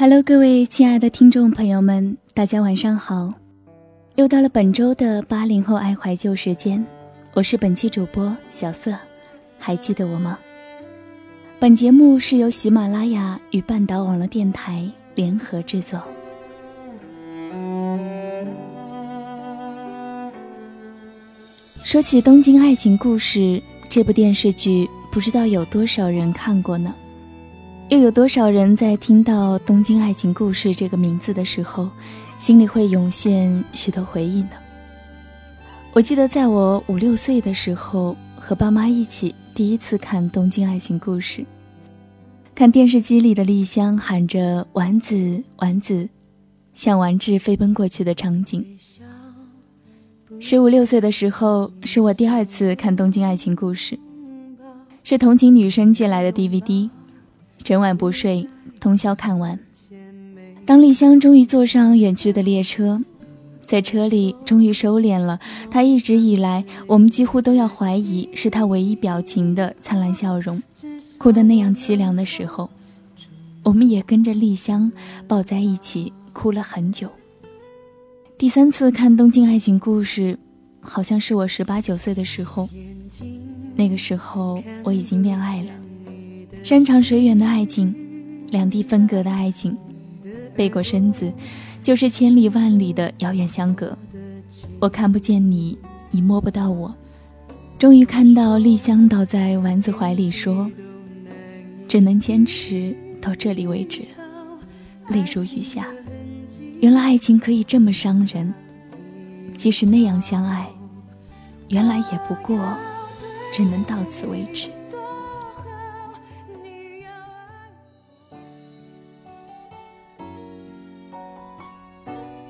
Hello，各位亲爱的听众朋友们，大家晚上好！又到了本周的八零后爱怀旧时间，我是本期主播小色，还记得我吗？本节目是由喜马拉雅与半岛网络电台联合制作。说起《东京爱情故事》这部电视剧，不知道有多少人看过呢？又有多少人在听到《东京爱情故事》这个名字的时候，心里会涌现许多回忆呢？我记得在我五六岁的时候，和爸妈一起第一次看《东京爱情故事》，看电视机里的丽香喊着“丸子，丸子”，向丸子飞奔过去的场景。十五六岁的时候，是我第二次看《东京爱情故事》，是同情女生借来的 DVD。整晚不睡，通宵看完。当丽香终于坐上远去的列车，在车里终于收敛了她一直以来我们几乎都要怀疑是她唯一表情的灿烂笑容，哭得那样凄凉的时候，我们也跟着丽香抱在一起哭了很久。第三次看《东京爱情故事》，好像是我十八九岁的时候，那个时候我已经恋爱了。山长水远的爱情，两地分隔的爱情，背过身子，就是千里万里的遥远相隔。我看不见你，你摸不到我。终于看到丽香倒在丸子怀里，说：“只能坚持到这里为止。”泪如雨下。原来爱情可以这么伤人，即使那样相爱，原来也不过只能到此为止。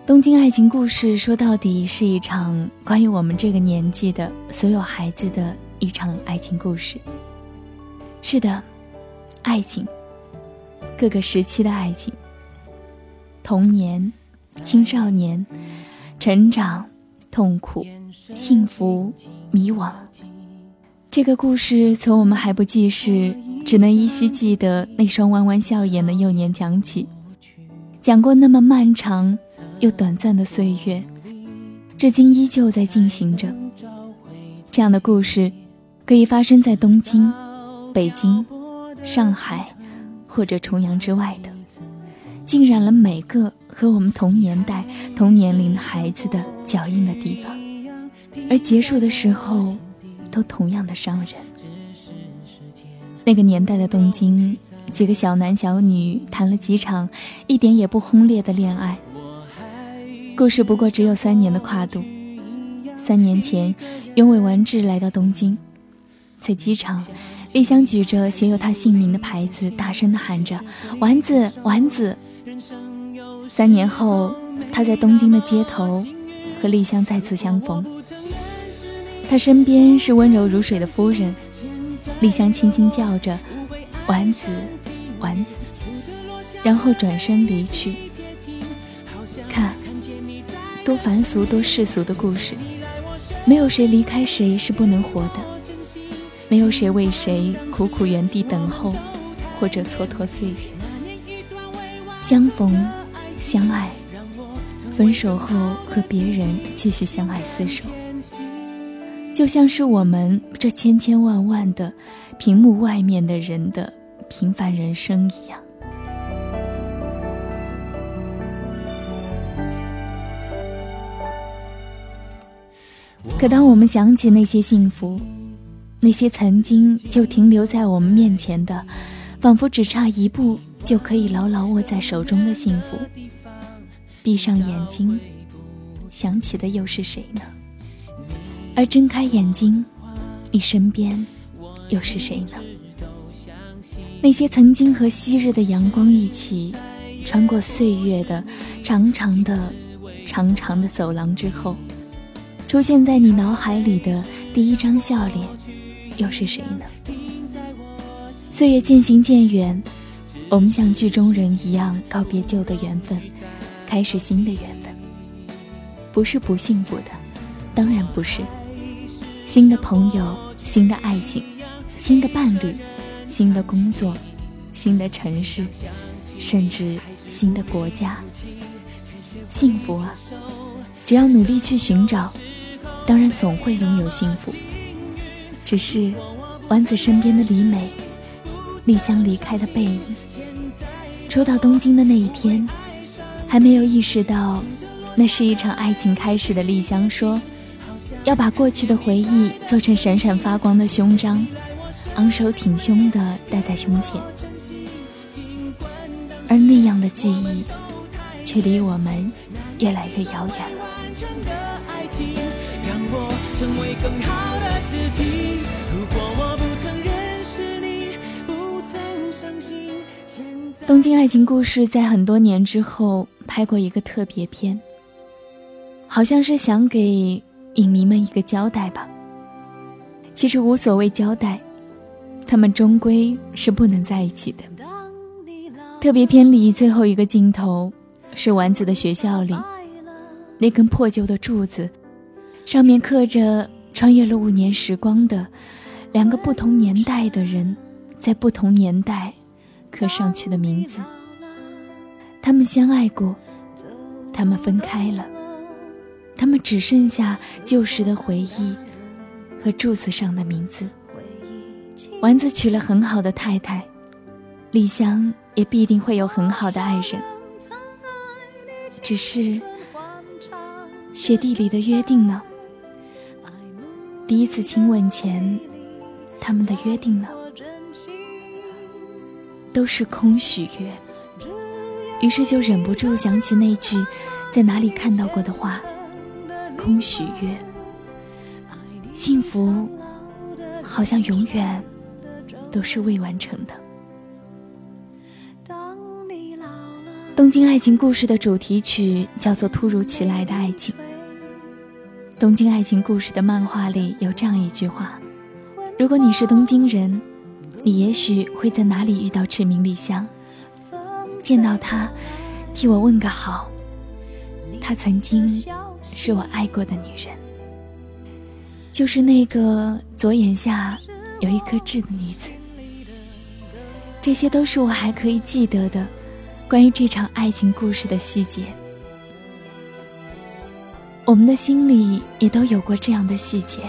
东京爱情故事说到底是一场关于我们这个年纪的所有孩子的一场爱情故事。是的，爱情，各个时期的爱情，童年、青少年、成长、痛苦、幸福、迷惘。这个故事从我们还不记事，只能依稀记得那双弯弯笑眼的幼年讲起，讲过那么漫长。又短暂的岁月，至今依旧在进行着。这样的故事，可以发生在东京、北京、上海，或者重阳之外的，浸染了每个和我们同年代、同年龄的孩子的脚印的地方，而结束的时候，都同样的伤人。那个年代的东京，几个小男小女谈了几场一点也不轰烈的恋爱。故事不过只有三年的跨度。三年前，永尾完治来到东京，在机场，丽香举着写有他姓名的牌子，大声地喊着：“丸子，丸子。”三年后，他在东京的街头和丽香再次相逢。他身边是温柔如水的夫人，丽香轻轻叫着：“丸子，丸子。”然后转身离去。看多凡俗、多世俗的故事，没有谁离开谁是不能活的，没有谁为谁苦苦原地等候，或者蹉跎岁月。相逢、相爱，分手后和别人继续相爱厮守，就像是我们这千千万万的屏幕外面的人的平凡人生一样。可当我们想起那些幸福，那些曾经就停留在我们面前的，仿佛只差一步就可以牢牢握在手中的幸福，闭上眼睛，想起的又是谁呢？而睁开眼睛，你身边又是谁呢？那些曾经和昔日的阳光一起，穿过岁月的长长的、长长的走廊之后。出现在你脑海里的第一张笑脸，又是谁呢？岁月渐行渐远，我们像剧中人一样告别旧的缘分，开始新的缘分。不是不幸福的，当然不是。新的朋友，新的爱情，新的伴侣，新的工作，新的城市，甚至新的国家。幸福啊，只要努力去寻找，当然总会拥有幸福。只是丸子身边的李美，丽香离开的背影，初到东京的那一天，还没有意识到那是一场爱情开始的丽香说。要把过去的回忆做成闪闪发光的胸章，昂首挺胸的戴在胸前。而那样的记忆，却离我们越来越遥远了。东京爱情故事在很多年之后拍过一个特别篇，好像是想给。影迷们一个交代吧。其实无所谓交代，他们终归是不能在一起的。特别篇里最后一个镜头，是丸子的学校里，那根破旧的柱子，上面刻着穿越了五年时光的两个不同年代的人，在不同年代刻上去的名字。他们相爱过，他们分开了。他们只剩下旧时的回忆和柱子上的名字。丸子娶了很好的太太，丽香也必定会有很好的爱人。只是雪地里的约定呢？第一次亲吻前，他们的约定呢？都是空许愿。于是就忍不住想起那句在哪里看到过的话。空许愿，幸福好像永远都是未完成的。东京爱情故事的主题曲叫做《突如其来的爱情》。东京爱情故事的漫画里有这样一句话：如果你是东京人，你也许会在哪里遇到赤名丽香，见到她，替我问个好。她曾经。是我爱过的女人，就是那个左眼下有一颗痣的女子。这些都是我还可以记得的关于这场爱情故事的细节。我们的心里也都有过这样的细节，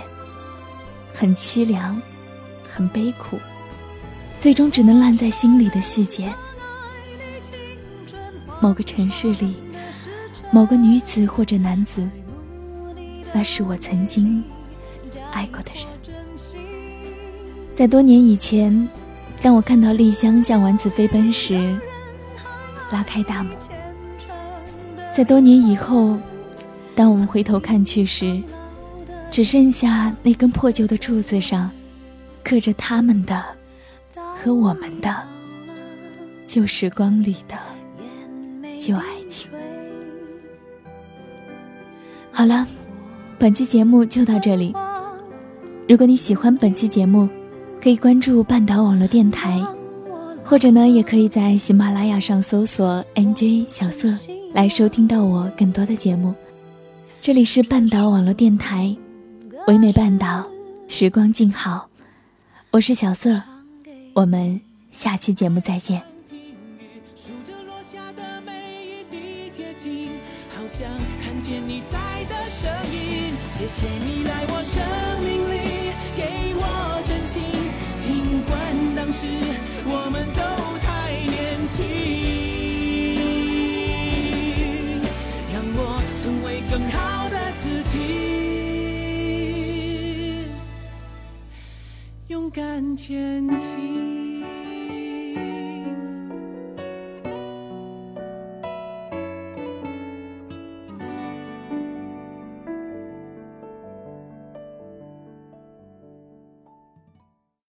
很凄凉，很悲苦，最终只能烂在心里的细节。某个城市里。某个女子或者男子，那是我曾经爱过的人。在多年以前，当我看到丽香向丸子飞奔时，拉开大幕；在多年以后，当我们回头看去时，只剩下那根破旧的柱子上，刻着他们的和我们的旧时光里的旧爱情。好了，本期节目就到这里。如果你喜欢本期节目，可以关注半岛网络电台，或者呢，也可以在喜马拉雅上搜索 “nj 小色”来收听到我更多的节目。这里是半岛网络电台，唯美半岛，时光静好，我是小色，我们下期节目再见。谢谢你勇敢前行。